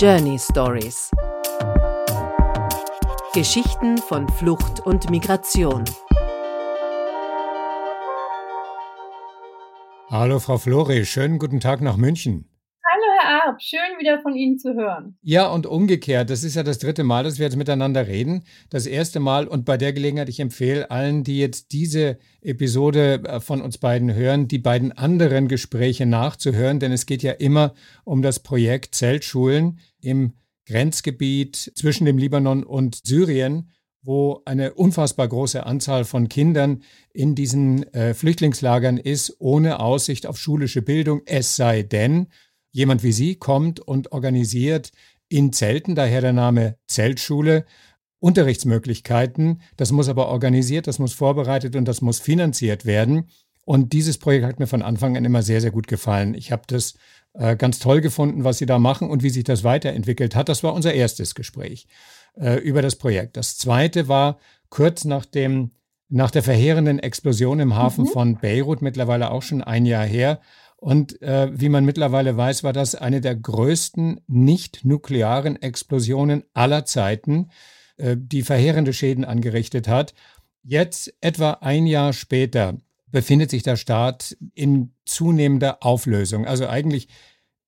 Journey Stories. Geschichten von Flucht und Migration. Hallo Frau Flore, schönen guten Tag nach München. Arp, schön wieder von Ihnen zu hören. Ja, und umgekehrt, das ist ja das dritte Mal, dass wir jetzt miteinander reden. Das erste Mal und bei der Gelegenheit, ich empfehle allen, die jetzt diese Episode äh, von uns beiden hören, die beiden anderen Gespräche nachzuhören, denn es geht ja immer um das Projekt Zeltschulen im Grenzgebiet zwischen dem Libanon und Syrien wo eine unfassbar große Anzahl von Kindern in diesen äh, Flüchtlingslagern ist, ohne Aussicht auf schulische Bildung, es sei denn, Jemand wie Sie kommt und organisiert in Zelten, daher der Name Zeltschule, Unterrichtsmöglichkeiten. Das muss aber organisiert, das muss vorbereitet und das muss finanziert werden. Und dieses Projekt hat mir von Anfang an immer sehr, sehr gut gefallen. Ich habe das äh, ganz toll gefunden, was Sie da machen und wie sich das weiterentwickelt hat. Das war unser erstes Gespräch äh, über das Projekt. Das zweite war kurz nach dem, nach der verheerenden Explosion im Hafen mhm. von Beirut, mittlerweile auch schon ein Jahr her, und äh, wie man mittlerweile weiß, war das eine der größten nicht-nuklearen Explosionen aller Zeiten, äh, die verheerende Schäden angerichtet hat. Jetzt, etwa ein Jahr später, befindet sich der Staat in zunehmender Auflösung. Also eigentlich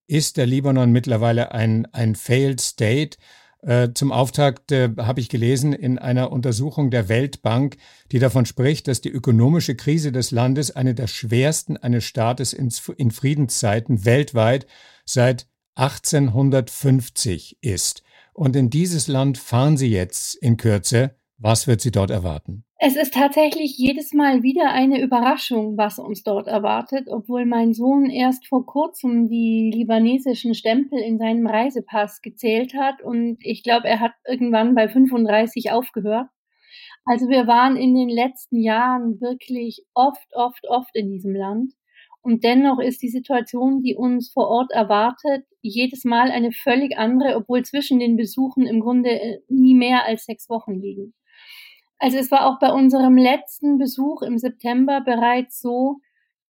ist der Libanon mittlerweile ein, ein Failed State. Äh, zum Auftakt äh, habe ich gelesen in einer Untersuchung der Weltbank, die davon spricht, dass die ökonomische Krise des Landes eine der schwersten eines Staates in, in Friedenszeiten weltweit seit 1850 ist. Und in dieses Land fahren Sie jetzt in Kürze. Was wird Sie dort erwarten? Es ist tatsächlich jedes Mal wieder eine Überraschung, was uns dort erwartet, obwohl mein Sohn erst vor kurzem die libanesischen Stempel in seinem Reisepass gezählt hat und ich glaube, er hat irgendwann bei 35 aufgehört. Also wir waren in den letzten Jahren wirklich oft, oft, oft in diesem Land. Und dennoch ist die Situation, die uns vor Ort erwartet, jedes Mal eine völlig andere, obwohl zwischen den Besuchen im Grunde äh, nie mehr als sechs Wochen liegen. Also es war auch bei unserem letzten Besuch im September bereits so,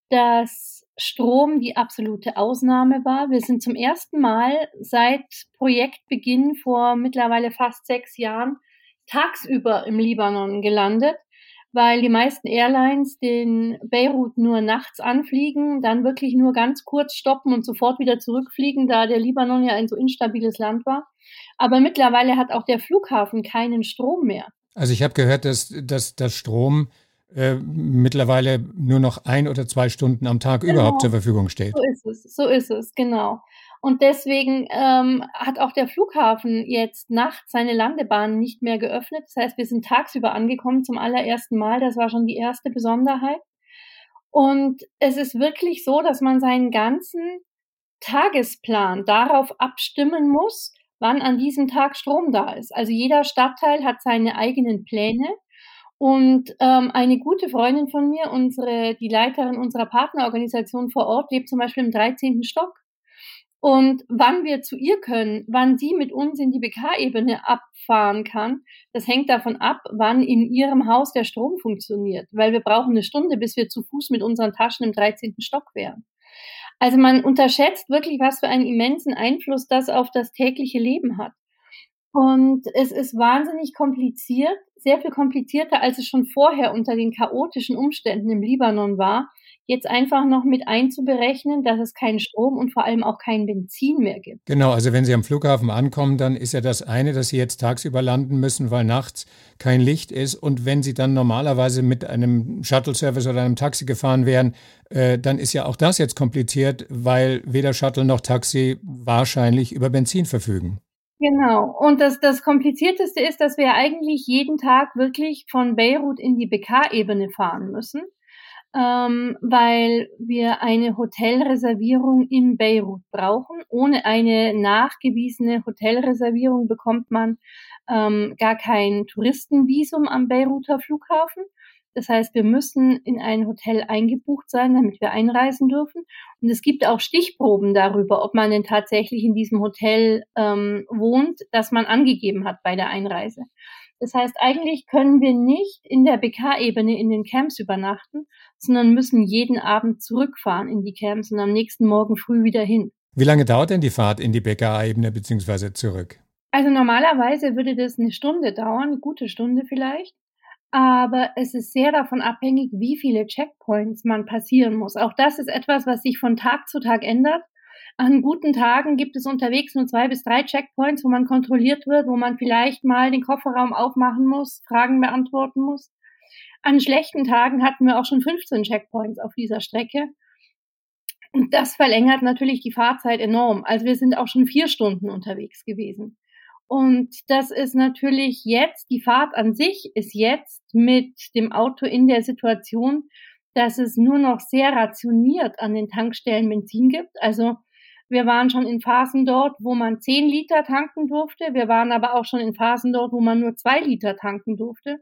dass Strom die absolute Ausnahme war. Wir sind zum ersten Mal seit Projektbeginn vor mittlerweile fast sechs Jahren tagsüber im Libanon gelandet, weil die meisten Airlines den Beirut nur nachts anfliegen, dann wirklich nur ganz kurz stoppen und sofort wieder zurückfliegen, da der Libanon ja ein so instabiles Land war. Aber mittlerweile hat auch der Flughafen keinen Strom mehr. Also ich habe gehört, dass, dass, dass Strom äh, mittlerweile nur noch ein oder zwei Stunden am Tag genau. überhaupt zur Verfügung steht. So ist es, so ist es, genau. Und deswegen ähm, hat auch der Flughafen jetzt nachts seine Landebahn nicht mehr geöffnet. Das heißt, wir sind tagsüber angekommen zum allerersten Mal. Das war schon die erste Besonderheit. Und es ist wirklich so, dass man seinen ganzen Tagesplan darauf abstimmen muss, wann an diesem Tag Strom da ist. Also jeder Stadtteil hat seine eigenen Pläne. Und ähm, eine gute Freundin von mir, unsere, die Leiterin unserer Partnerorganisation vor Ort, lebt zum Beispiel im 13. Stock. Und wann wir zu ihr können, wann sie mit uns in die BK-Ebene abfahren kann, das hängt davon ab, wann in ihrem Haus der Strom funktioniert. Weil wir brauchen eine Stunde, bis wir zu Fuß mit unseren Taschen im 13. Stock wären. Also man unterschätzt wirklich, was für einen immensen Einfluss das auf das tägliche Leben hat. Und es ist wahnsinnig kompliziert, sehr viel komplizierter, als es schon vorher unter den chaotischen Umständen im Libanon war, jetzt einfach noch mit einzuberechnen, dass es keinen Strom und vor allem auch kein Benzin mehr gibt. Genau, also wenn Sie am Flughafen ankommen, dann ist ja das eine, dass Sie jetzt tagsüber landen müssen, weil nachts kein Licht ist. Und wenn Sie dann normalerweise mit einem Shuttle-Service oder einem Taxi gefahren wären, äh, dann ist ja auch das jetzt kompliziert, weil weder Shuttle noch Taxi wahrscheinlich über Benzin verfügen. Genau. Und das, das Komplizierteste ist, dass wir eigentlich jeden Tag wirklich von Beirut in die BK-Ebene fahren müssen ähm, weil wir eine Hotelreservierung in Beirut brauchen. Ohne eine nachgewiesene Hotelreservierung bekommt man ähm, gar kein Touristenvisum am Beiruter Flughafen. Das heißt, wir müssen in ein Hotel eingebucht sein, damit wir einreisen dürfen. Und es gibt auch Stichproben darüber, ob man denn tatsächlich in diesem Hotel ähm, wohnt, das man angegeben hat bei der Einreise. Das heißt, eigentlich können wir nicht in der BK-Ebene in den Camps übernachten, sondern müssen jeden Abend zurückfahren in die Camps und am nächsten Morgen früh wieder hin. Wie lange dauert denn die Fahrt in die BKA-Ebene bzw. zurück? Also normalerweise würde das eine Stunde dauern, eine gute Stunde vielleicht. Aber es ist sehr davon abhängig, wie viele Checkpoints man passieren muss. Auch das ist etwas, was sich von Tag zu Tag ändert. An guten Tagen gibt es unterwegs nur zwei bis drei Checkpoints, wo man kontrolliert wird, wo man vielleicht mal den Kofferraum aufmachen muss, Fragen beantworten muss. An schlechten Tagen hatten wir auch schon 15 Checkpoints auf dieser Strecke. Und das verlängert natürlich die Fahrzeit enorm. Also wir sind auch schon vier Stunden unterwegs gewesen. Und das ist natürlich jetzt, die Fahrt an sich ist jetzt mit dem Auto in der Situation, dass es nur noch sehr rationiert an den Tankstellen Benzin gibt. Also wir waren schon in Phasen dort, wo man zehn Liter tanken durfte. Wir waren aber auch schon in Phasen dort, wo man nur zwei Liter tanken durfte.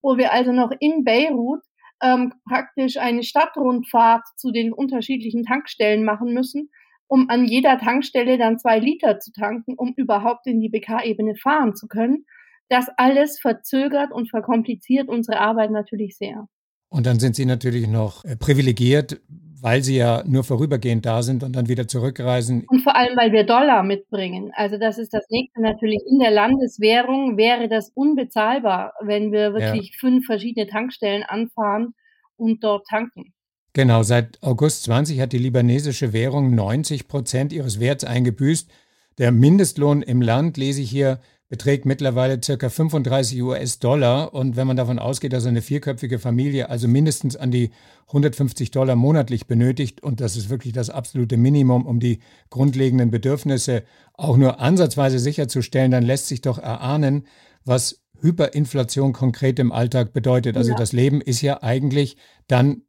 Wo wir also noch in Beirut ähm, praktisch eine Stadtrundfahrt zu den unterschiedlichen Tankstellen machen müssen, um an jeder Tankstelle dann zwei Liter zu tanken, um überhaupt in die BK-Ebene fahren zu können. Das alles verzögert und verkompliziert unsere Arbeit natürlich sehr. Und dann sind Sie natürlich noch äh, privilegiert, weil Sie ja nur vorübergehend da sind und dann wieder zurückreisen. Und vor allem, weil wir Dollar mitbringen. Also das ist das nächste natürlich. In der Landeswährung wäre das unbezahlbar, wenn wir wirklich ja. fünf verschiedene Tankstellen anfahren und dort tanken. Genau, seit August 20 hat die libanesische Währung 90 Prozent ihres Werts eingebüßt. Der Mindestlohn im Land, lese ich hier, beträgt mittlerweile circa 35 US-Dollar. Und wenn man davon ausgeht, dass eine vierköpfige Familie also mindestens an die 150 Dollar monatlich benötigt, und das ist wirklich das absolute Minimum, um die grundlegenden Bedürfnisse auch nur ansatzweise sicherzustellen, dann lässt sich doch erahnen, was Hyperinflation konkret im Alltag bedeutet. Also ja. das Leben ist ja eigentlich dann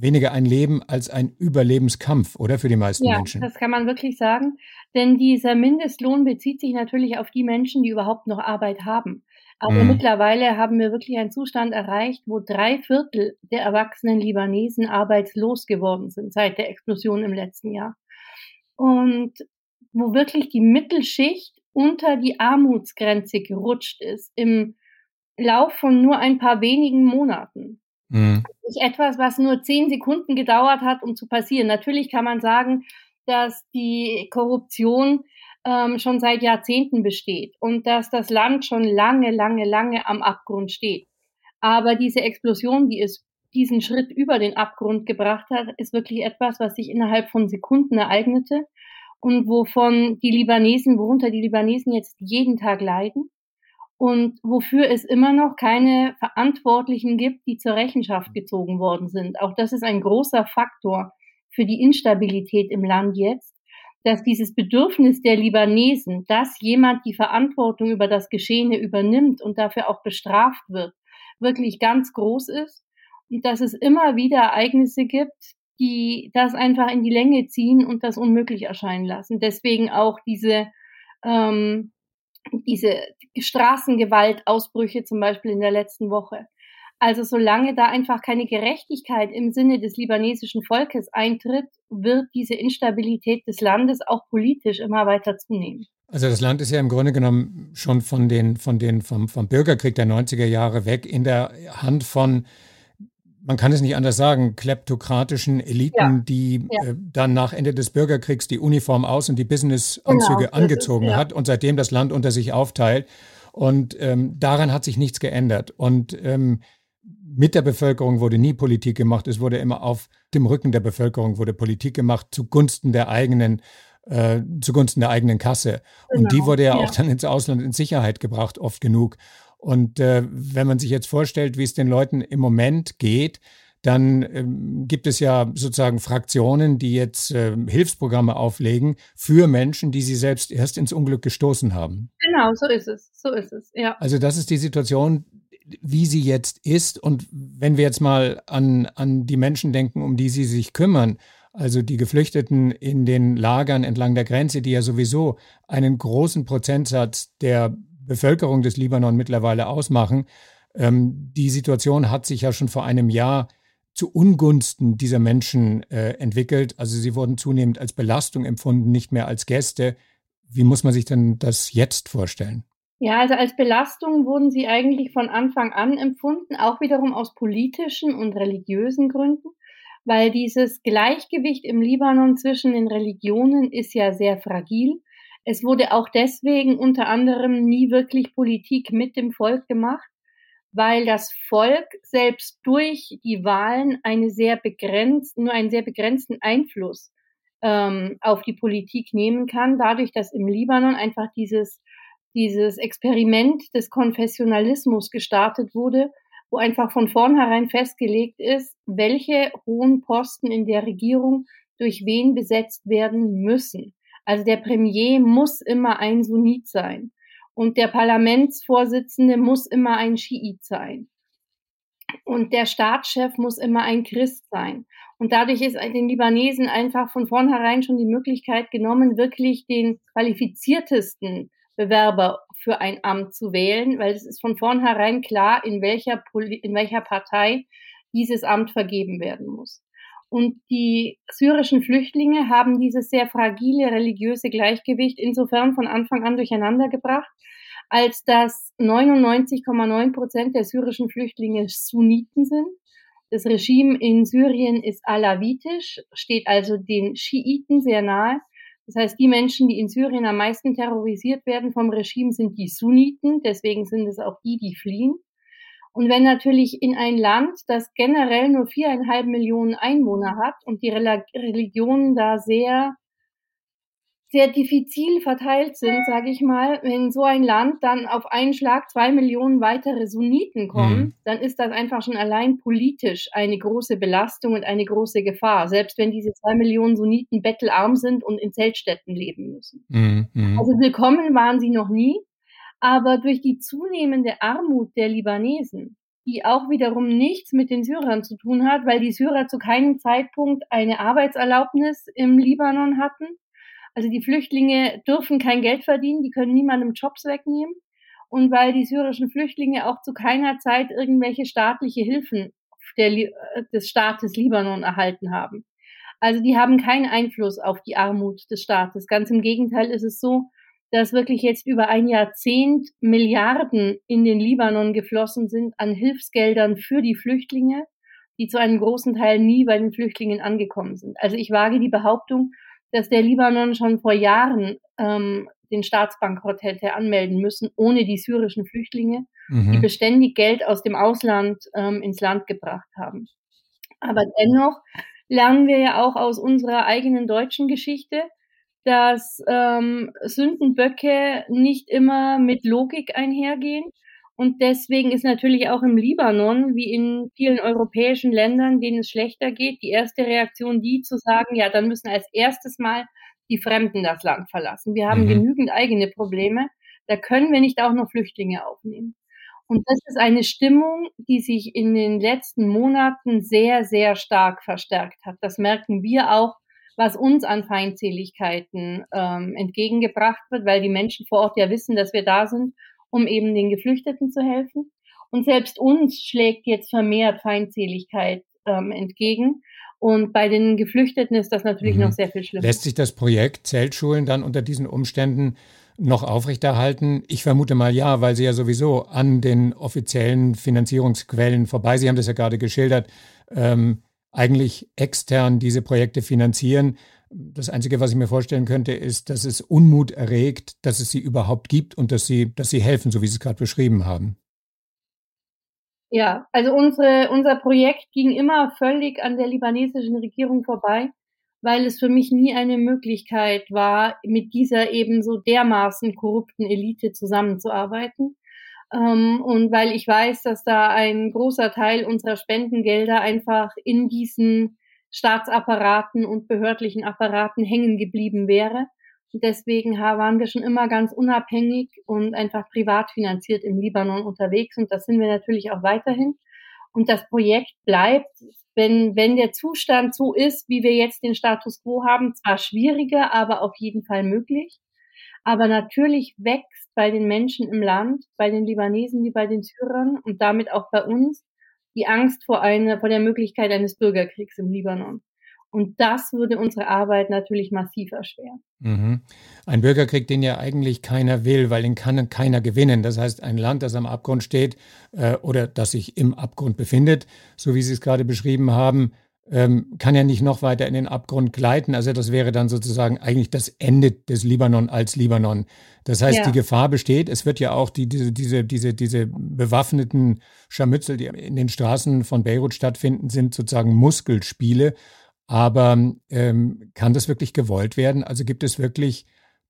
weniger ein Leben als ein Überlebenskampf, oder für die meisten ja, Menschen? Das kann man wirklich sagen. Denn dieser Mindestlohn bezieht sich natürlich auf die Menschen, die überhaupt noch Arbeit haben. Aber mhm. mittlerweile haben wir wirklich einen Zustand erreicht, wo drei Viertel der erwachsenen Libanesen arbeitslos geworden sind seit der Explosion im letzten Jahr. Und wo wirklich die Mittelschicht unter die Armutsgrenze gerutscht ist im Lauf von nur ein paar wenigen Monaten. Mhm. Nicht etwas, was nur zehn Sekunden gedauert hat, um zu passieren. Natürlich kann man sagen, dass die Korruption ähm, schon seit Jahrzehnten besteht und dass das Land schon lange, lange, lange am Abgrund steht. Aber diese Explosion, die es diesen Schritt über den Abgrund gebracht hat, ist wirklich etwas, was sich innerhalb von Sekunden ereignete und wovon die Libanesen, worunter die Libanesen jetzt jeden Tag leiden und wofür es immer noch keine Verantwortlichen gibt, die zur Rechenschaft gezogen worden sind. Auch das ist ein großer Faktor für die Instabilität im Land jetzt, dass dieses Bedürfnis der Libanesen, dass jemand die Verantwortung über das Geschehene übernimmt und dafür auch bestraft wird, wirklich ganz groß ist und dass es immer wieder Ereignisse gibt, die das einfach in die Länge ziehen und das unmöglich erscheinen lassen. Deswegen auch diese ähm, diese Straßengewaltausbrüche zum Beispiel in der letzten Woche. Also solange da einfach keine Gerechtigkeit im Sinne des libanesischen Volkes eintritt, wird diese Instabilität des Landes auch politisch immer weiter zunehmen. Also das Land ist ja im Grunde genommen schon von den, von den, vom, vom Bürgerkrieg der 90er Jahre weg in der Hand von man kann es nicht anders sagen, kleptokratischen Eliten, ja. die ja. Äh, dann nach Ende des Bürgerkriegs die Uniform aus und die Businessanzüge genau, angezogen ja. hat und seitdem das Land unter sich aufteilt. Und ähm, daran hat sich nichts geändert. Und ähm, mit der Bevölkerung wurde nie Politik gemacht. Es wurde immer auf dem Rücken der Bevölkerung wurde Politik gemacht zugunsten der eigenen äh, zugunsten der eigenen Kasse. Genau, und die genau, wurde ja, ja, auch dann ins Ausland in Sicherheit gebracht, oft genug. Und äh, wenn man sich jetzt vorstellt, wie es den Leuten im Moment geht, dann ähm, gibt es ja sozusagen Fraktionen, die jetzt äh, Hilfsprogramme auflegen für Menschen, die sie selbst erst ins Unglück gestoßen haben. Genau, so ist es. So ist es, ja. Also das ist die Situation, wie sie jetzt ist. Und wenn wir jetzt mal an, an die Menschen denken, um die sie sich kümmern, also die Geflüchteten in den Lagern entlang der Grenze, die ja sowieso einen großen Prozentsatz der Bevölkerung des Libanon mittlerweile ausmachen. Ähm, die Situation hat sich ja schon vor einem Jahr zu Ungunsten dieser Menschen äh, entwickelt. Also sie wurden zunehmend als Belastung empfunden, nicht mehr als Gäste. Wie muss man sich denn das jetzt vorstellen? Ja, also als Belastung wurden sie eigentlich von Anfang an empfunden, auch wiederum aus politischen und religiösen Gründen. weil dieses Gleichgewicht im Libanon zwischen den Religionen ist ja sehr fragil. Es wurde auch deswegen unter anderem nie wirklich Politik mit dem Volk gemacht, weil das Volk selbst durch die Wahlen eine sehr begrenzt, nur einen sehr begrenzten Einfluss ähm, auf die Politik nehmen kann, dadurch, dass im Libanon einfach dieses, dieses Experiment des Konfessionalismus gestartet wurde, wo einfach von vornherein festgelegt ist, welche hohen Posten in der Regierung durch wen besetzt werden müssen. Also der Premier muss immer ein Sunnit sein und der Parlamentsvorsitzende muss immer ein Schiit sein. Und der Staatschef muss immer ein Christ sein. Und dadurch ist den Libanesen einfach von vornherein schon die Möglichkeit genommen, wirklich den qualifiziertesten Bewerber für ein Amt zu wählen, weil es ist von vornherein klar, in welcher, in welcher Partei dieses Amt vergeben werden muss. Und die syrischen Flüchtlinge haben dieses sehr fragile religiöse Gleichgewicht insofern von Anfang an durcheinander gebracht, als dass 99,9 Prozent der syrischen Flüchtlinge Sunniten sind. Das Regime in Syrien ist alawitisch, steht also den Schiiten sehr nahe. Das heißt, die Menschen, die in Syrien am meisten terrorisiert werden vom Regime, sind die Sunniten. Deswegen sind es auch die, die fliehen. Und wenn natürlich in ein Land, das generell nur viereinhalb Millionen Einwohner hat und die Religionen da sehr, sehr diffizil verteilt sind, sage ich mal, wenn so ein Land dann auf einen Schlag zwei Millionen weitere Sunniten kommen, mhm. dann ist das einfach schon allein politisch eine große Belastung und eine große Gefahr, selbst wenn diese zwei Millionen Sunniten bettelarm sind und in Zeltstätten leben müssen. Mhm. mhm. Also willkommen waren sie noch nie. Aber durch die zunehmende Armut der Libanesen, die auch wiederum nichts mit den Syrern zu tun hat, weil die Syrer zu keinem Zeitpunkt eine Arbeitserlaubnis im Libanon hatten. Also die Flüchtlinge dürfen kein Geld verdienen, die können niemandem Jobs wegnehmen. Und weil die syrischen Flüchtlinge auch zu keiner Zeit irgendwelche staatliche Hilfen der, des Staates Libanon erhalten haben. Also die haben keinen Einfluss auf die Armut des Staates. Ganz im Gegenteil ist es so, dass wirklich jetzt über ein Jahrzehnt Milliarden in den Libanon geflossen sind an Hilfsgeldern für die Flüchtlinge, die zu einem großen Teil nie bei den Flüchtlingen angekommen sind. Also ich wage die Behauptung, dass der Libanon schon vor Jahren ähm, den Staatsbankrott hätte anmelden müssen, ohne die syrischen Flüchtlinge, mhm. die beständig Geld aus dem Ausland ähm, ins Land gebracht haben. Aber dennoch lernen wir ja auch aus unserer eigenen deutschen Geschichte, dass ähm, Sündenböcke nicht immer mit Logik einhergehen. Und deswegen ist natürlich auch im Libanon, wie in vielen europäischen Ländern, denen es schlechter geht, die erste Reaktion die zu sagen, ja, dann müssen als erstes mal die Fremden das Land verlassen. Wir haben mhm. genügend eigene Probleme. Da können wir nicht auch noch Flüchtlinge aufnehmen. Und das ist eine Stimmung, die sich in den letzten Monaten sehr, sehr stark verstärkt hat. Das merken wir auch was uns an Feindseligkeiten ähm, entgegengebracht wird, weil die Menschen vor Ort ja wissen, dass wir da sind, um eben den Geflüchteten zu helfen. Und selbst uns schlägt jetzt vermehrt Feindseligkeit ähm, entgegen. Und bei den Geflüchteten ist das natürlich mhm. noch sehr viel schlimmer. Lässt sich das Projekt Zeltschulen dann unter diesen Umständen noch aufrechterhalten? Ich vermute mal ja, weil Sie ja sowieso an den offiziellen Finanzierungsquellen vorbei, Sie haben das ja gerade geschildert, ähm, eigentlich extern diese Projekte finanzieren. Das Einzige, was ich mir vorstellen könnte, ist, dass es Unmut erregt, dass es sie überhaupt gibt und dass sie, dass sie helfen, so wie Sie es gerade beschrieben haben. Ja, also unsere, unser Projekt ging immer völlig an der libanesischen Regierung vorbei, weil es für mich nie eine Möglichkeit war, mit dieser eben so dermaßen korrupten Elite zusammenzuarbeiten. Ähm, und weil ich weiß, dass da ein großer Teil unserer Spendengelder einfach in diesen Staatsapparaten und behördlichen Apparaten hängen geblieben wäre. Und deswegen waren wir schon immer ganz unabhängig und einfach privat finanziert im Libanon unterwegs. Und das sind wir natürlich auch weiterhin. Und das Projekt bleibt, wenn, wenn der Zustand so ist, wie wir jetzt den Status quo haben, zwar schwieriger, aber auf jeden Fall möglich. Aber natürlich wächst bei den Menschen im Land, bei den Libanesen wie bei den Syrern und damit auch bei uns die Angst vor, einer, vor der Möglichkeit eines Bürgerkriegs im Libanon. Und das würde unsere Arbeit natürlich massiv erschweren. Mhm. Ein Bürgerkrieg, den ja eigentlich keiner will, weil ihn kann keiner gewinnen. Das heißt, ein Land, das am Abgrund steht äh, oder das sich im Abgrund befindet, so wie Sie es gerade beschrieben haben, ähm, kann ja nicht noch weiter in den Abgrund gleiten. Also das wäre dann sozusagen eigentlich das Ende des Libanon als Libanon. Das heißt, ja. die Gefahr besteht. Es wird ja auch die, diese, diese, diese, diese bewaffneten Scharmützel, die in den Straßen von Beirut stattfinden, sind sozusagen Muskelspiele. Aber ähm, kann das wirklich gewollt werden? Also gibt es wirklich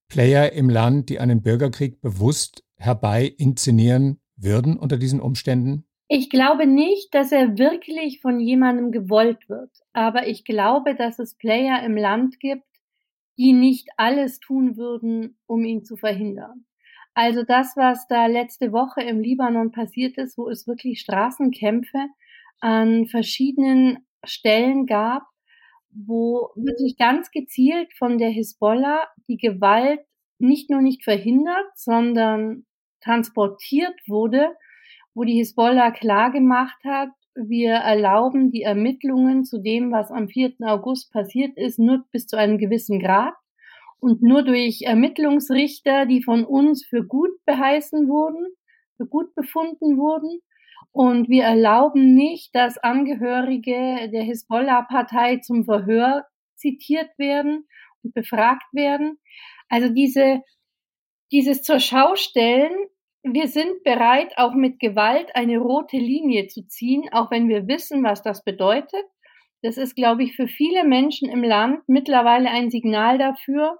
Player im Land, die einen Bürgerkrieg bewusst herbei inszenieren würden unter diesen Umständen? Ich glaube nicht, dass er wirklich von jemandem gewollt wird. Aber ich glaube, dass es Player im Land gibt, die nicht alles tun würden, um ihn zu verhindern. Also das, was da letzte Woche im Libanon passiert ist, wo es wirklich Straßenkämpfe an verschiedenen Stellen gab, wo wirklich ganz gezielt von der Hisbollah die Gewalt nicht nur nicht verhindert, sondern transportiert wurde wo die Hisbollah klargemacht hat, wir erlauben die Ermittlungen zu dem, was am 4. August passiert ist, nur bis zu einem gewissen Grad und nur durch Ermittlungsrichter, die von uns für gut beheißen wurden, für gut befunden wurden. Und wir erlauben nicht, dass Angehörige der Hisbollah-Partei zum Verhör zitiert werden und befragt werden. Also diese, dieses zur Schaustellen wir sind bereit, auch mit Gewalt eine rote Linie zu ziehen, auch wenn wir wissen, was das bedeutet. Das ist, glaube ich, für viele Menschen im Land mittlerweile ein Signal dafür.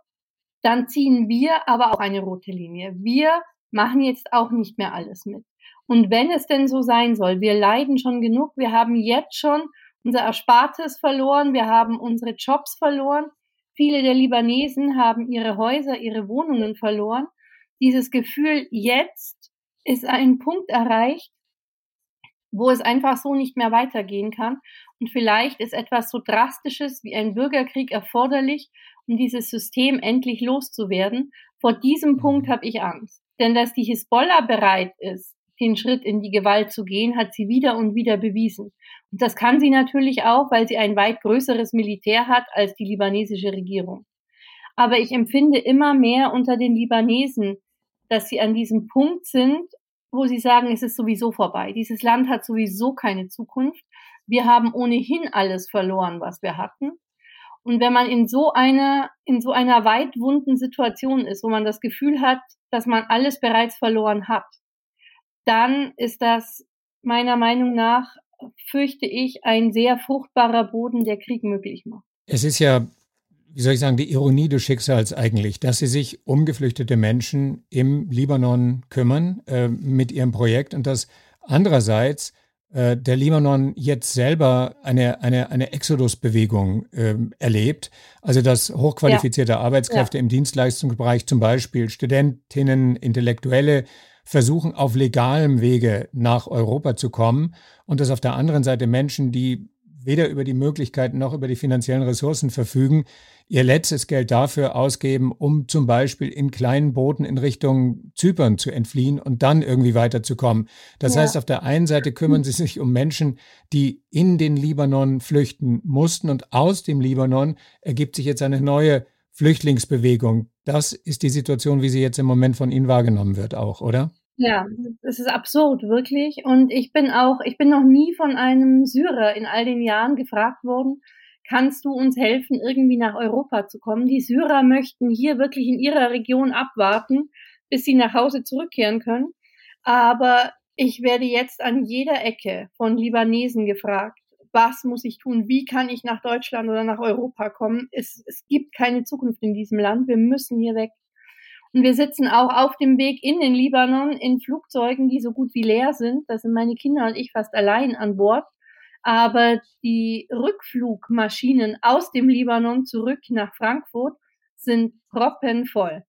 Dann ziehen wir aber auch eine rote Linie. Wir machen jetzt auch nicht mehr alles mit. Und wenn es denn so sein soll, wir leiden schon genug, wir haben jetzt schon unser Erspartes verloren, wir haben unsere Jobs verloren. Viele der Libanesen haben ihre Häuser, ihre Wohnungen verloren dieses Gefühl, jetzt ist ein Punkt erreicht, wo es einfach so nicht mehr weitergehen kann. Und vielleicht ist etwas so Drastisches wie ein Bürgerkrieg erforderlich, um dieses System endlich loszuwerden. Vor diesem Punkt mhm. habe ich Angst. Denn dass die Hisbollah bereit ist, den Schritt in die Gewalt zu gehen, hat sie wieder und wieder bewiesen. Und das kann sie natürlich auch, weil sie ein weit größeres Militär hat als die libanesische Regierung. Aber ich empfinde immer mehr unter den Libanesen dass sie an diesem Punkt sind, wo sie sagen, es ist sowieso vorbei. Dieses Land hat sowieso keine Zukunft. Wir haben ohnehin alles verloren, was wir hatten. Und wenn man in so einer, in so einer weit wunden Situation ist, wo man das Gefühl hat, dass man alles bereits verloren hat, dann ist das meiner Meinung nach, fürchte ich, ein sehr fruchtbarer Boden, der Krieg möglich macht. Es ist ja wie soll ich sagen, die Ironie des Schicksals eigentlich, dass sie sich um geflüchtete Menschen im Libanon kümmern äh, mit ihrem Projekt und dass andererseits äh, der Libanon jetzt selber eine, eine, eine Exodus-Bewegung äh, erlebt. Also dass hochqualifizierte ja. Arbeitskräfte ja. im Dienstleistungsbereich, zum Beispiel Studentinnen, Intellektuelle, versuchen auf legalem Wege nach Europa zu kommen und dass auf der anderen Seite Menschen, die weder über die Möglichkeiten noch über die finanziellen Ressourcen verfügen, ihr letztes Geld dafür ausgeben, um zum Beispiel in kleinen Booten in Richtung Zypern zu entfliehen und dann irgendwie weiterzukommen. Das ja. heißt, auf der einen Seite kümmern sie sich um Menschen, die in den Libanon flüchten mussten und aus dem Libanon ergibt sich jetzt eine neue Flüchtlingsbewegung. Das ist die Situation, wie sie jetzt im Moment von Ihnen wahrgenommen wird, auch, oder? Ja, es ist absurd, wirklich. Und ich bin auch, ich bin noch nie von einem Syrer in all den Jahren gefragt worden, kannst du uns helfen, irgendwie nach Europa zu kommen? Die Syrer möchten hier wirklich in ihrer Region abwarten, bis sie nach Hause zurückkehren können. Aber ich werde jetzt an jeder Ecke von Libanesen gefragt, was muss ich tun? Wie kann ich nach Deutschland oder nach Europa kommen? Es, es gibt keine Zukunft in diesem Land. Wir müssen hier weg. Und wir sitzen auch auf dem Weg in den Libanon in Flugzeugen, die so gut wie leer sind. Da sind meine Kinder und ich fast allein an Bord. Aber die Rückflugmaschinen aus dem Libanon zurück nach Frankfurt sind proppenvoll.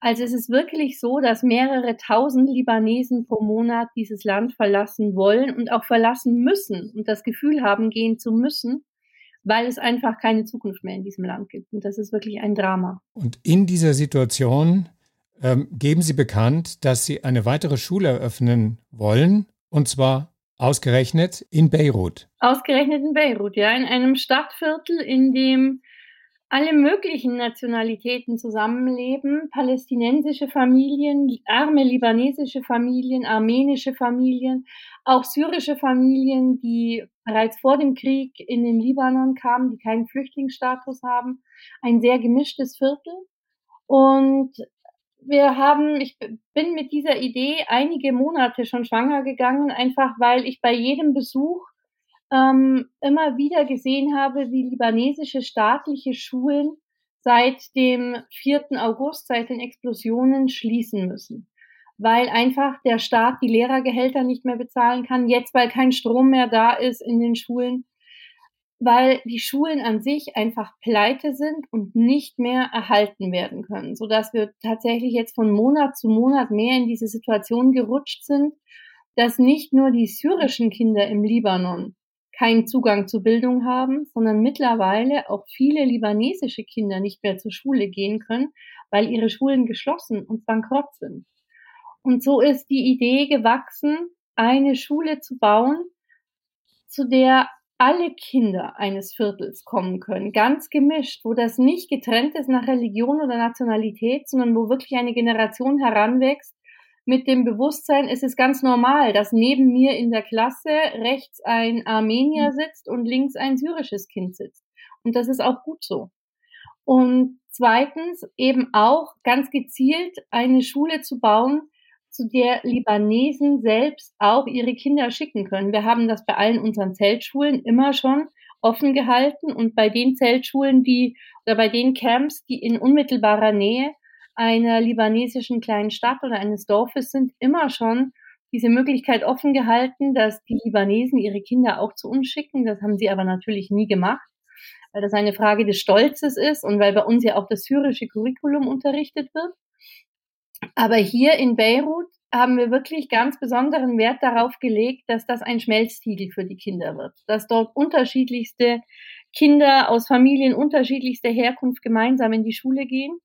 Also es ist wirklich so, dass mehrere tausend Libanesen pro Monat dieses Land verlassen wollen und auch verlassen müssen und das Gefühl haben, gehen zu müssen, weil es einfach keine Zukunft mehr in diesem Land gibt. Und das ist wirklich ein Drama. Und in dieser Situation ähm, geben Sie bekannt, dass Sie eine weitere Schule eröffnen wollen, und zwar ausgerechnet in Beirut. Ausgerechnet in Beirut, ja, in einem Stadtviertel, in dem alle möglichen Nationalitäten zusammenleben, palästinensische Familien, arme libanesische Familien, armenische Familien, auch syrische Familien, die bereits vor dem Krieg in den Libanon kamen, die keinen Flüchtlingsstatus haben, ein sehr gemischtes Viertel. Und wir haben, ich bin mit dieser Idee einige Monate schon schwanger gegangen, einfach weil ich bei jedem Besuch ähm, immer wieder gesehen habe, wie libanesische staatliche Schulen seit dem 4. August, seit den Explosionen schließen müssen. Weil einfach der Staat die Lehrergehälter nicht mehr bezahlen kann, jetzt weil kein Strom mehr da ist in den Schulen, weil die Schulen an sich einfach pleite sind und nicht mehr erhalten werden können, so dass wir tatsächlich jetzt von Monat zu Monat mehr in diese Situation gerutscht sind, dass nicht nur die syrischen Kinder im Libanon keinen Zugang zu Bildung haben, sondern mittlerweile auch viele libanesische Kinder nicht mehr zur Schule gehen können, weil ihre Schulen geschlossen und bankrott sind. Und so ist die Idee gewachsen, eine Schule zu bauen, zu der alle Kinder eines Viertels kommen können, ganz gemischt, wo das nicht getrennt ist nach Religion oder Nationalität, sondern wo wirklich eine Generation heranwächst, mit dem Bewusstsein, es ist ganz normal, dass neben mir in der Klasse rechts ein Armenier mhm. sitzt und links ein syrisches Kind sitzt. Und das ist auch gut so. Und zweitens eben auch ganz gezielt eine Schule zu bauen, zu der Libanesen selbst auch ihre Kinder schicken können. Wir haben das bei allen unseren Zeltschulen immer schon offen gehalten und bei den Zeltschulen, die oder bei den Camps, die in unmittelbarer Nähe einer libanesischen kleinen Stadt oder eines Dorfes sind, immer schon diese Möglichkeit offen gehalten, dass die Libanesen ihre Kinder auch zu uns schicken. Das haben sie aber natürlich nie gemacht, weil das eine Frage des Stolzes ist und weil bei uns ja auch das syrische Curriculum unterrichtet wird. Aber hier in Beirut haben wir wirklich ganz besonderen Wert darauf gelegt, dass das ein Schmelztiegel für die Kinder wird, dass dort unterschiedlichste Kinder aus Familien unterschiedlichster Herkunft gemeinsam in die Schule gehen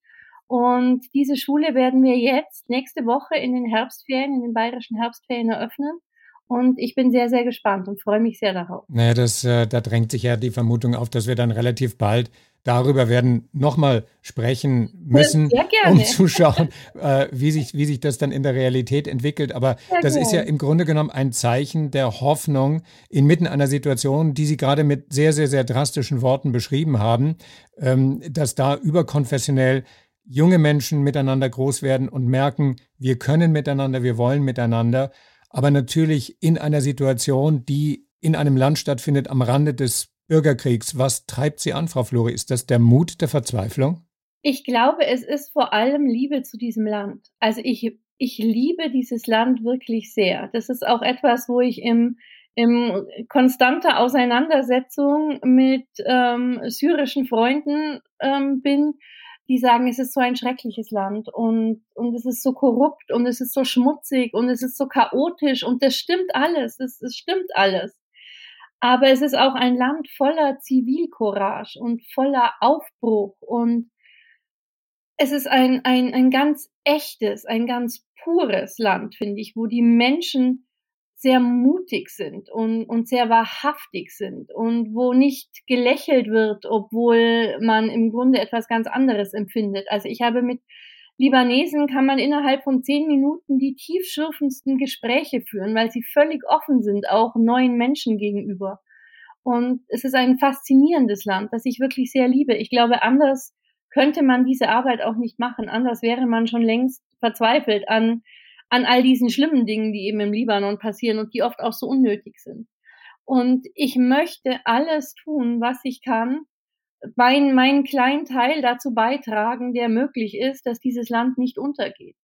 und diese Schule werden wir jetzt nächste Woche in den Herbstferien, in den bayerischen Herbstferien eröffnen. Und ich bin sehr, sehr gespannt und freue mich sehr darauf. Naja, das, äh, da drängt sich ja die Vermutung auf, dass wir dann relativ bald darüber werden nochmal sprechen müssen, um zu schauen, äh, wie, sich, wie sich das dann in der Realität entwickelt. Aber sehr das gerne. ist ja im Grunde genommen ein Zeichen der Hoffnung inmitten einer Situation, die Sie gerade mit sehr, sehr, sehr drastischen Worten beschrieben haben, ähm, dass da überkonfessionell junge Menschen miteinander groß werden und merken, wir können miteinander, wir wollen miteinander, aber natürlich in einer Situation, die in einem Land stattfindet, am Rande des Bürgerkriegs. Was treibt Sie an, Frau Flori? Ist das der Mut der Verzweiflung? Ich glaube, es ist vor allem Liebe zu diesem Land. Also ich, ich liebe dieses Land wirklich sehr. Das ist auch etwas, wo ich im, im konstanter Auseinandersetzung mit ähm, syrischen Freunden ähm, bin, die sagen, es ist so ein schreckliches Land und, und es ist so korrupt und es ist so schmutzig und es ist so chaotisch und das stimmt alles, es, es stimmt alles. Aber es ist auch ein Land voller Zivilcourage und voller Aufbruch und es ist ein, ein, ein ganz echtes, ein ganz pures Land, finde ich, wo die Menschen sehr mutig sind und, und sehr wahrhaftig sind und wo nicht gelächelt wird, obwohl man im Grunde etwas ganz anderes empfindet. Also ich habe mit Libanesen kann man innerhalb von zehn Minuten die tiefschürfendsten Gespräche führen, weil sie völlig offen sind, auch neuen Menschen gegenüber. Und es ist ein faszinierendes Land, das ich wirklich sehr liebe. Ich glaube, anders könnte man diese Arbeit auch nicht machen. Anders wäre man schon längst verzweifelt an an all diesen schlimmen Dingen, die eben im Libanon passieren und die oft auch so unnötig sind. Und ich möchte alles tun, was ich kann, meinen, meinen kleinen Teil dazu beitragen, der möglich ist, dass dieses Land nicht untergeht.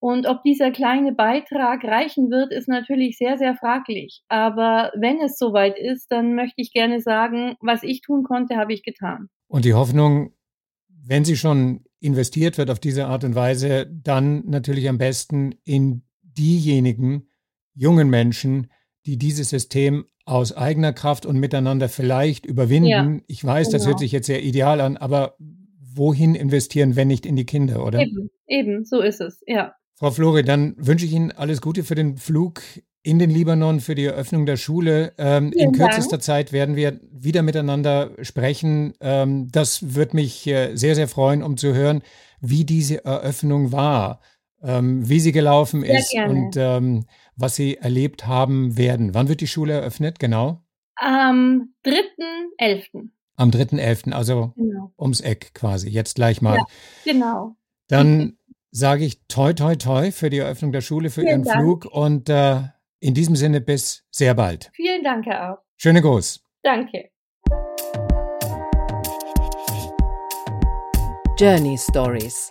Und ob dieser kleine Beitrag reichen wird, ist natürlich sehr, sehr fraglich. Aber wenn es soweit ist, dann möchte ich gerne sagen, was ich tun konnte, habe ich getan. Und die Hoffnung, wenn sie schon investiert wird auf diese Art und Weise, dann natürlich am besten in diejenigen jungen Menschen, die dieses System aus eigener Kraft und miteinander vielleicht überwinden. Ja, ich weiß, genau. das hört genau. sich jetzt sehr ideal an, aber wohin investieren, wenn nicht in die Kinder, oder? Eben, eben, so ist es, ja. Frau Flori, dann wünsche ich Ihnen alles Gute für den Flug in den Libanon für die Eröffnung der Schule. Ähm, in kürzester Dank. Zeit werden wir wieder miteinander sprechen. Ähm, das wird mich äh, sehr, sehr freuen, um zu hören, wie diese Eröffnung war, ähm, wie sie gelaufen sehr ist gerne. und ähm, was Sie erlebt haben werden. Wann wird die Schule eröffnet, genau? Am 3.11. Am 3.11., also genau. ums Eck quasi, jetzt gleich mal. Ja, genau. Dann sage ich toi, toi, toi für die Eröffnung der Schule, für Vielen Ihren Dank. Flug und äh, in diesem Sinne bis sehr bald. Vielen Dank auch. Schöne Gruß. Danke. Journey Stories